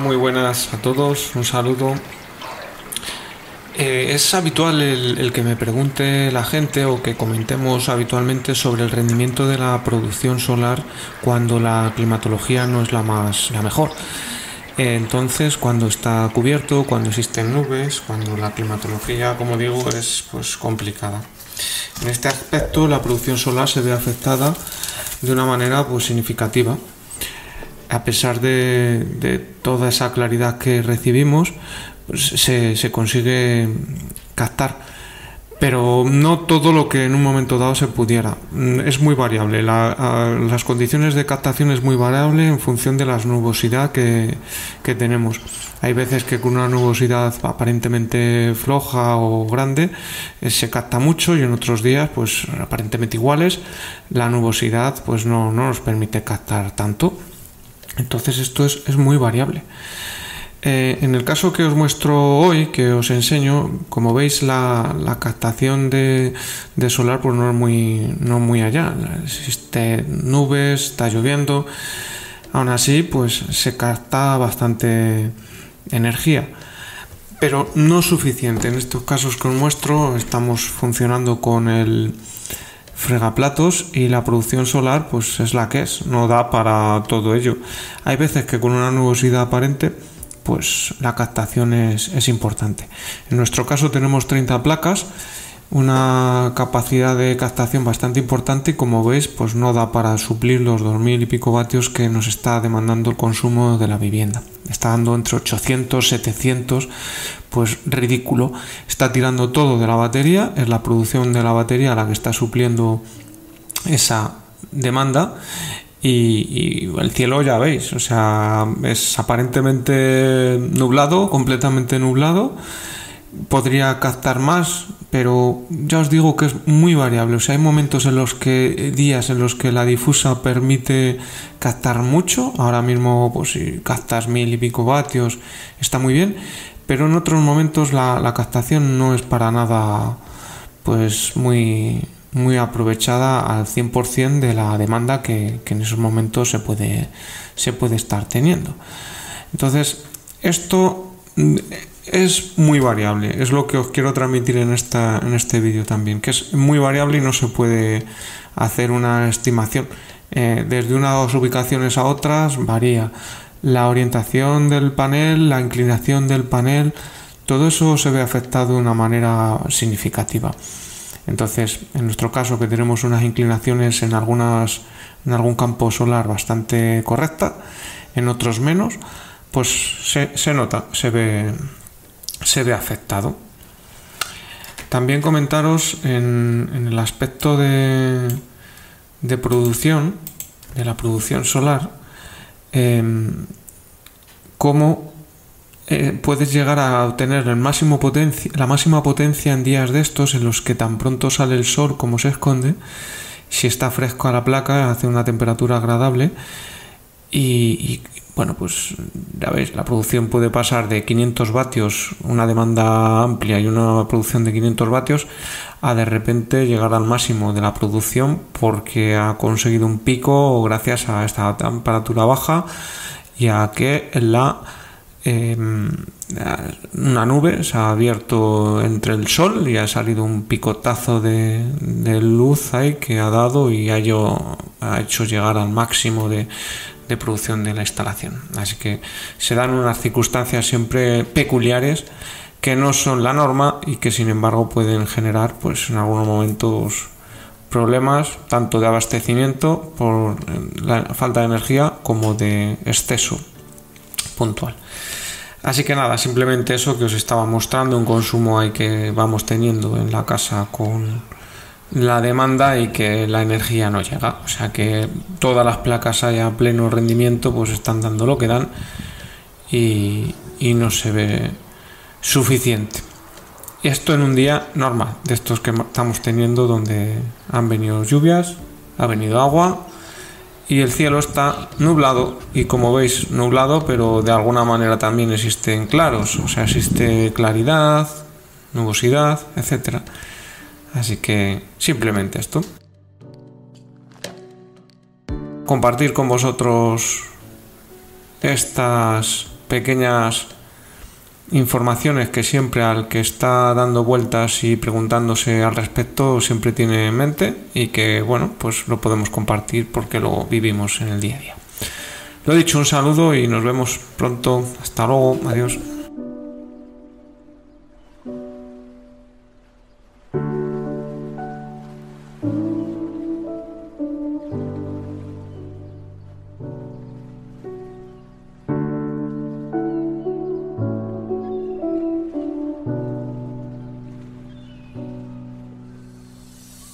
muy buenas a todos, un saludo. Eh, es habitual el, que me pregunte la gente o que comentemos habitualmente sobre el rendimiento de la producción solar cuando la climatología no es la más la mejor. entonces, cuando está cubierto, cuando existen nubes, cuando la climatología, como digo, es pues complicada. En este aspecto, la producción solar se ve afectada de una manera pues significativa a pesar de, toda esa claridad que recibimos, pues, se, consigue captar. Pero no todo lo que en un momento dado se pudiera. Mm, es muy variable. las condiciones de captación es muy variable en función de la nubosidad que, tenemos. Hay veces que con una nubosidad aparentemente floja o grande eh, se capta mucho y en otros días, pues aparentemente iguales, la nubosidad pues no, no nos permite captar tanto. Entonces esto es, muy variable. Eh, en el caso que os muestro hoy, que os enseño, como veis la, captación de, solar pues no es muy, no muy allá. Existe nubes, está lloviendo. Aún así, pues se capta bastante energía. Pero no suficiente. En estos casos que os muestro, estamos funcionando con el fregaplatos y la producción solar pues es la que es, no da para todo ello. Hay veces que con una nubosidad aparente pues la captación es, es importante. En nuestro caso tenemos 30 placas una capacidad de captación bastante importante y como veis pues no da para suplir los 2000 y pico vatios que nos está demandando el consumo de la vivienda está dando entre 800 700 pues ridículo está tirando todo de la batería es la producción de la batería la que está supliendo esa demanda y, y, el cielo ya veis, o sea, es aparentemente nublado, completamente nublado. Podría captar más, pero ya os digo que es muy variable. O sea, hay momentos en los que, días en los que la difusa permite captar mucho. Ahora mismo, pues si captas mil y pico vatios, está muy bien. Pero en otros momentos la, captación no es para nada, pues muy, muy aprovechada al 100% de la demanda que, que, en esos momentos se puede, se puede estar teniendo. Entonces, esto es muy variable, es lo que os quiero transmitir en, esta, en este vídeo también, que es muy variable y no se puede hacer una estimación. Eh, desde unas ubicaciones a otras varía la orientación del panel, la inclinación del panel, todo eso se ve afectado de una manera significativa. Entonces, en nuestro caso, que tenemos unas inclinaciones en, algunas, en algún campo solar bastante correcta, en otros menos, pues se, se nota, se ve, se ve afectado. También comentaros en, el aspecto de, de, producción, de la producción solar, em, cómo eh, puedes llegar a obtener el máximo la máxima potencia en días de estos en los que tan pronto sale el sol como se esconde, si está fresco a la placa hace una temperatura agradable y, bueno, pues ya veis, la producción puede pasar de 500 vatios, una demanda amplia y una producción de 500 vatios, a de repente llegar al máximo de la producción porque ha conseguido un pico gracias a esta temperatura baja y a que la em, una nube se ha abierto entre el sol y ha salido un picotazo de, luz ahí que ha dado y ha hecho llegar al máximo de, de producción de la instalación. Así que se dan unas circunstancias siempre peculiares que no son la norma y que sin embargo pueden generar pues en algunos momentos problemas tanto de abastecimiento por la falta de energía como de exceso puntual. Así que nada, simplemente eso que os estaba mostrando, un consumo ahí que vamos teniendo en la casa con la demanda y que la energía no llega. O sea que todas las placas haya pleno rendimiento, pues están dando lo que dan y, no se ve suficiente. Esto en un día normal, de estos que estamos teniendo, donde han venido lluvias, ha venido agua y el cielo está nublado. Y como veis, nublado, pero de alguna manera también existen claros, o sea, existe claridad, nubosidad, etcétera. Así que simplemente esto. Compartir con vosotros estas pequeñas informaciones que siempre al que está dando vueltas y preguntándose al respecto siempre tiene en mente y que bueno pues lo podemos compartir porque lo vivimos en el día a día. Lo he dicho, un saludo y nos vemos pronto. Hasta luego, adiós.